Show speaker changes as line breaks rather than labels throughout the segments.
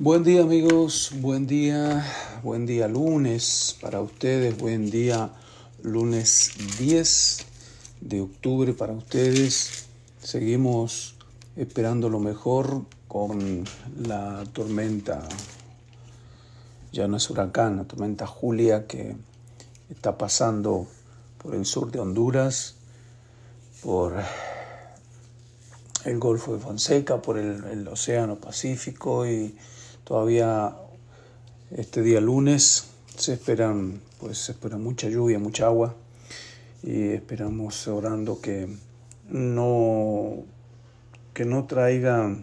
Buen día amigos, buen día, buen día lunes para ustedes, buen día lunes 10 de octubre para ustedes. Seguimos esperando lo mejor con la tormenta, ya no es huracán, la tormenta Julia que está pasando por el sur de Honduras, por el Golfo de Fonseca, por el, el Océano Pacífico y Todavía este día lunes se esperan, pues espera mucha lluvia, mucha agua y esperamos orando que no que no traiga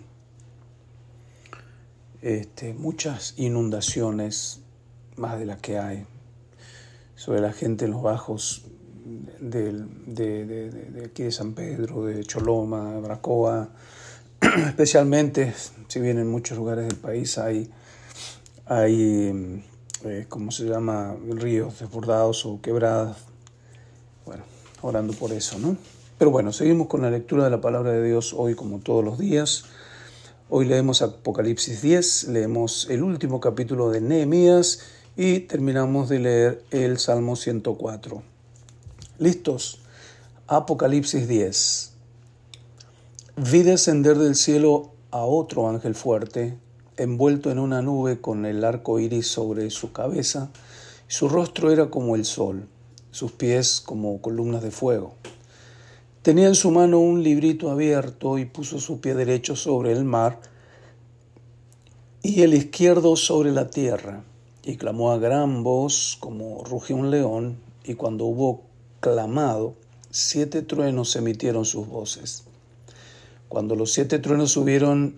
este, muchas inundaciones más de las que hay sobre la gente en los bajos de, de, de aquí de San Pedro, de Choloma, de Bracoa, especialmente si bien en muchos lugares del país hay, hay eh, ¿cómo se llama?, ríos desbordados o quebradas. Bueno, orando por eso, ¿no? Pero bueno, seguimos con la lectura de la palabra de Dios hoy como todos los días. Hoy leemos Apocalipsis 10, leemos el último capítulo de Nehemías y terminamos de leer el Salmo 104. ¿Listos? Apocalipsis 10. Vi descender del cielo a otro ángel fuerte, envuelto en una nube con el arco iris sobre su cabeza. Su rostro era como el sol, sus pies como columnas de fuego. Tenía en su mano un librito abierto y puso su pie derecho sobre el mar y el izquierdo sobre la tierra. Y clamó a gran voz como rugió un león, y cuando hubo clamado, siete truenos emitieron sus voces. Cuando los siete truenos hubieron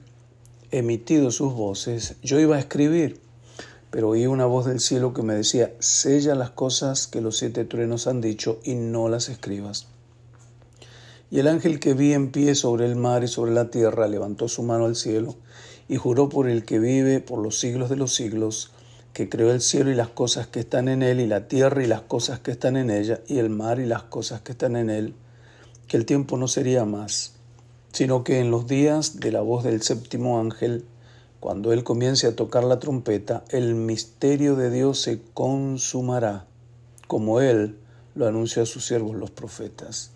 emitido sus voces, yo iba a escribir, pero oí una voz del cielo que me decía, sella las cosas que los siete truenos han dicho y no las escribas. Y el ángel que vi en pie sobre el mar y sobre la tierra levantó su mano al cielo y juró por el que vive por los siglos de los siglos, que creó el cielo y las cosas que están en él, y la tierra y las cosas que están en ella, y el mar y las cosas que están en él, que el tiempo no sería más sino que en los días de la voz del séptimo ángel, cuando él comience a tocar la trompeta, el misterio de Dios se consumará, como él lo anunció a sus siervos los profetas.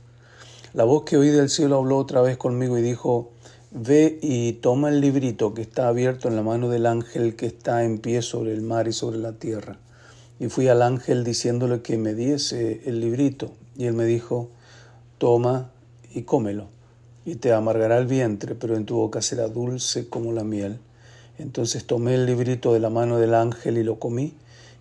La voz que oí del cielo habló otra vez conmigo y dijo, Ve y toma el librito que está abierto en la mano del ángel que está en pie sobre el mar y sobre la tierra. Y fui al ángel diciéndole que me diese el librito. Y él me dijo, Toma y cómelo y te amargará el vientre, pero en tu boca será dulce como la miel. Entonces tomé el librito de la mano del ángel y lo comí,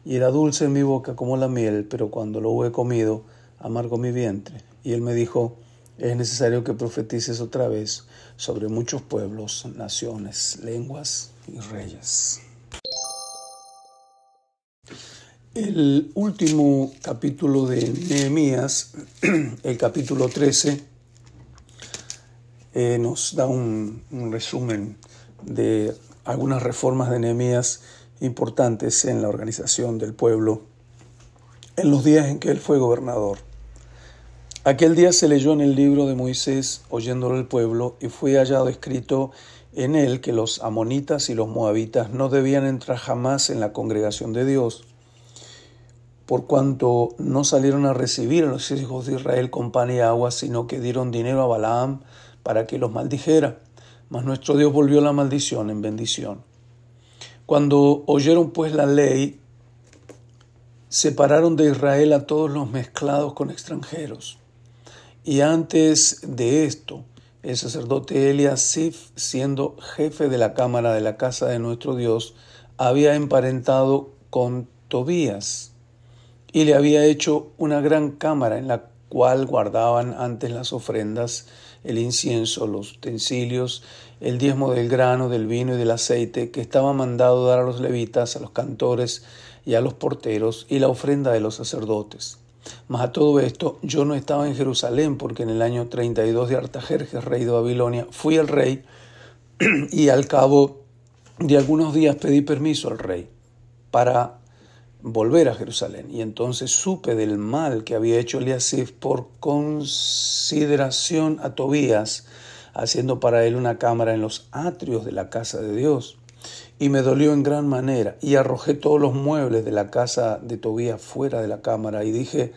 y era dulce en mi boca como la miel, pero cuando lo hube comido, amargó mi vientre. Y él me dijo, es necesario que profetices otra vez sobre muchos pueblos, naciones, lenguas y reyes. El último capítulo de Nehemías, el capítulo 13, eh, nos da un, resumen de algunas reformas de Nehemías importantes en la organización del pueblo en los días en que él fue gobernador. Aquel día se leyó en el libro de Moisés, oyéndolo el pueblo, y fue hallado escrito en él que los amonitas y los moabitas no debían entrar jamás en la congregación de Dios, por cuanto no salieron a recibir a los hijos de Israel con pan y agua, sino que dieron dinero a Balaam, para que los maldijera, mas nuestro Dios volvió la maldición en bendición. Cuando oyeron pues la ley, separaron de Israel a todos los mezclados con extranjeros. Y antes de esto, el sacerdote Eliasif, siendo jefe de la cámara de la casa de nuestro Dios, había emparentado con Tobías y le había hecho una gran cámara en la cual guardaban antes las ofrendas el incienso, los utensilios, el diezmo del grano, del vino y del aceite que estaba mandado dar a los levitas, a los cantores y a los porteros, y la ofrenda de los sacerdotes. Mas a todo esto yo no estaba en Jerusalén porque en el año 32 de Artajerjes, rey de Babilonia, fui el rey y al cabo de algunos días pedí permiso al rey para volver a Jerusalén. Y entonces supe del mal que había hecho Eliasif por consideración a Tobías, haciendo para él una cámara en los atrios de la casa de Dios. y me dolió en gran manera, y arrojé todos los muebles de la casa de Tobías fuera de la cámara, y dije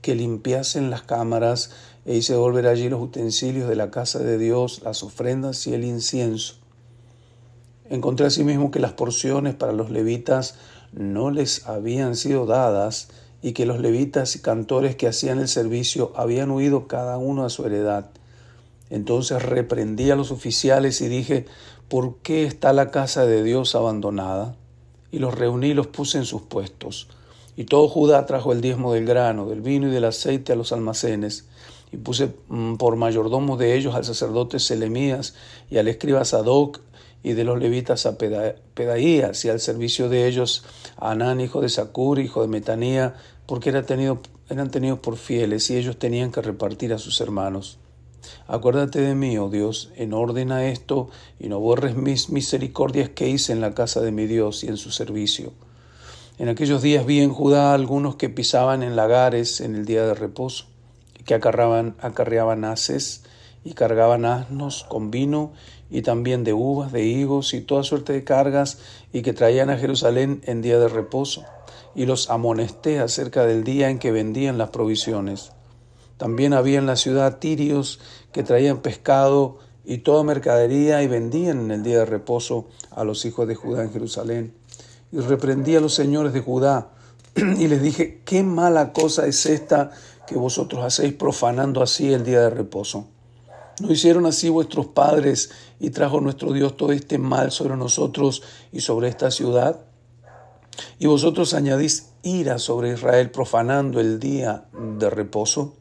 que limpiasen las cámaras, e hice volver allí los utensilios de la casa de Dios, las ofrendas y el incienso. Encontré asimismo que las porciones para los levitas no les habían sido dadas, y que los levitas y cantores que hacían el servicio habían huido cada uno a su heredad. Entonces reprendí a los oficiales y dije, ¿por qué está la casa de Dios abandonada? Y los reuní y los puse en sus puestos. Y todo Judá trajo el diezmo del grano, del vino y del aceite a los almacenes. Y puse mm, por mayordomo de ellos al sacerdote Selemías y al escriba Sadoc y de los levitas a Pedaías y al servicio de ellos a Anán, hijo de Sacur, hijo de Metanía, porque eran tenidos por fieles y ellos tenían que repartir a sus hermanos. Acuérdate de mí, oh Dios, en orden a esto, y no borres mis misericordias que hice en la casa de mi Dios y en su servicio. En aquellos días vi en Judá algunos que pisaban en lagares en el día de reposo, que acarreaban haces y cargaban asnos con vino y también de uvas, de higos y toda suerte de cargas, y que traían a Jerusalén en día de reposo, y los amonesté acerca del día en que vendían las provisiones. También había en la ciudad tirios que traían pescado y toda mercadería y vendían en el día de reposo a los hijos de Judá en Jerusalén. Y reprendí a los señores de Judá y les dije, qué mala cosa es esta que vosotros hacéis profanando así el día de reposo. ¿No hicieron así vuestros padres y trajo nuestro Dios todo este mal sobre nosotros y sobre esta ciudad? Y vosotros añadís ira sobre Israel profanando el día de reposo.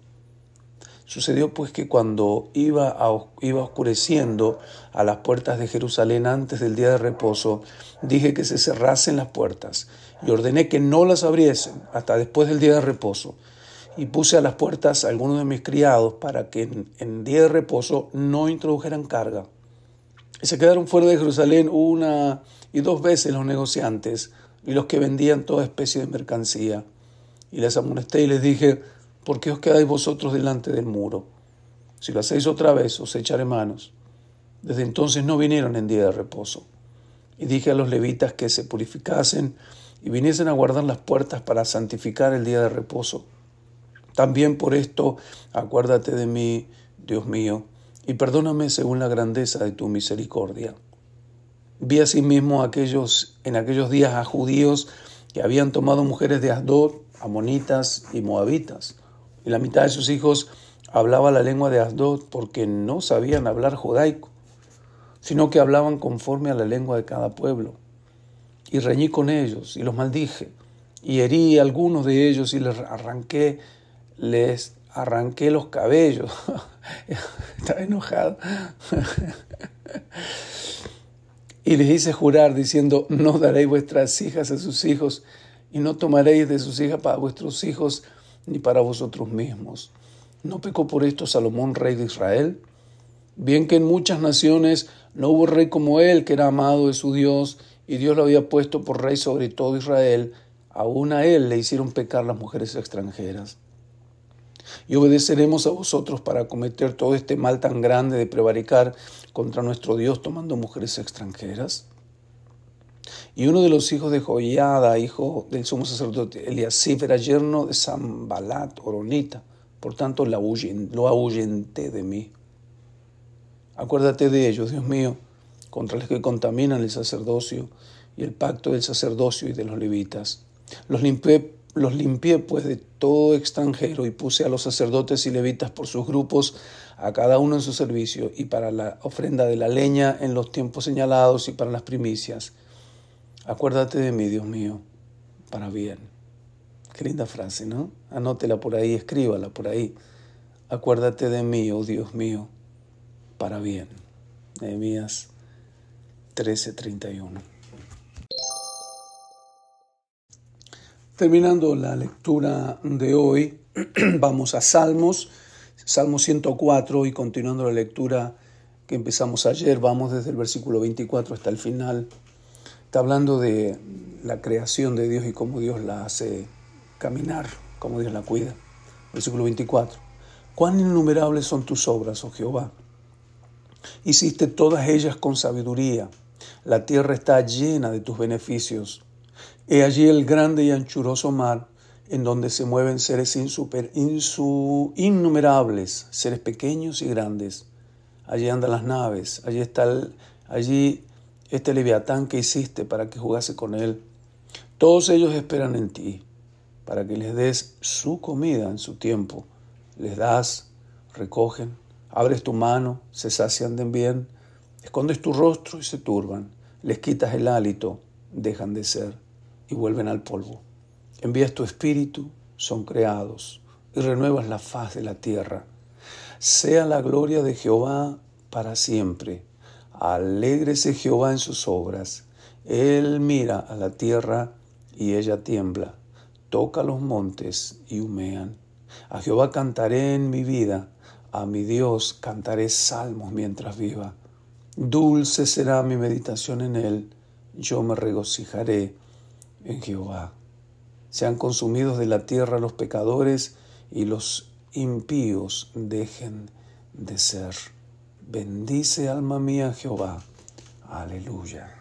Sucedió pues que cuando iba, iba oscureciendo a las puertas de Jerusalén antes del día de reposo, dije que se cerrasen las puertas y ordené que no las abriesen hasta después del día de reposo. Y puse a las puertas a algunos de mis criados para que en, en día de reposo no introdujeran carga. Y se quedaron fuera de Jerusalén una y dos veces los negociantes y los que vendían toda especie de mercancía. Y les amonesté y les dije, ¿por qué os quedáis vosotros delante del muro? Si lo hacéis otra vez, os echaré manos. Desde entonces no vinieron en día de reposo. Y dije a los levitas que se purificasen y viniesen a guardar las puertas para santificar el día de reposo. También por esto acuérdate de mí, Dios mío, y perdóname según la grandeza de tu misericordia. Vi asimismo aquellos, en aquellos días a judíos que habían tomado mujeres de Asdod, amonitas y moabitas, y la mitad de sus hijos hablaba la lengua de Asdod porque no sabían hablar judaico, sino que hablaban conforme a la lengua de cada pueblo. Y reñí con ellos y los maldije, y herí a algunos de ellos y les arranqué, les arranqué los cabellos. Estaba enojado. y les hice jurar diciendo, no daréis vuestras hijas a sus hijos, y no tomaréis de sus hijas para vuestros hijos, ni para vosotros mismos. ¿No pecó por esto Salomón, rey de Israel? Bien que en muchas naciones no hubo rey como él, que era amado de su Dios, y Dios lo había puesto por rey sobre todo Israel, aún a él le hicieron pecar las mujeres extranjeras. Y obedeceremos a vosotros para cometer todo este mal tan grande de prevaricar contra nuestro Dios tomando mujeres extranjeras. Y uno de los hijos de Joiada, hijo del sumo sacerdote Eliasif, era yerno de Sambalat, Oronita. Por tanto, lo ahuyenté de mí. Acuérdate de ellos, Dios mío, contra los que contaminan el sacerdocio y el pacto del sacerdocio y de los levitas. Los limpié, los limpié pues de todo extranjero y puse a los sacerdotes y levitas por sus grupos, a cada uno en su servicio, y para la ofrenda de la leña en los tiempos señalados y para las primicias Acuérdate de mí, Dios mío, para bien. Qué linda frase, ¿no? Anótela por ahí, escríbala por ahí. Acuérdate de mí, oh Dios mío, para bien. Nehemías 13:31. Terminando la lectura de hoy, vamos a Salmos, Salmo 104 y continuando la lectura que empezamos ayer, vamos desde el versículo 24 hasta el final. Está hablando de la creación de Dios y cómo Dios la hace caminar, cómo Dios la cuida. Versículo 24. Cuán innumerables son tus obras, oh Jehová. Hiciste todas ellas con sabiduría, La tierra está llena de tus beneficios. He allí el grande y anchuroso mar, en donde se mueven seres innumerables, seres pequeños y grandes. Allí andan las naves, allí está allí este leviatán que hiciste para que jugase con él. Todos ellos esperan en ti, para que les des su comida en su tiempo. Les das, recogen, abres tu mano, se sacian de bien, escondes tu rostro y se turban, les quitas el hálito, dejan de ser y vuelven al polvo. Envías tu espíritu, son creados y renuevas la faz de la tierra. Sea la gloria de Jehová para siempre. Alégrese Jehová en sus obras. Él mira a la tierra y ella tiembla. Toca los montes y humean. A Jehová cantaré en mi vida. A mi Dios cantaré salmos mientras viva. Dulce será mi meditación en él. Yo me regocijaré en Jehová. Sean consumidos de la tierra los pecadores y los impíos dejen de ser. Bendice alma mía Jehová. Aleluya.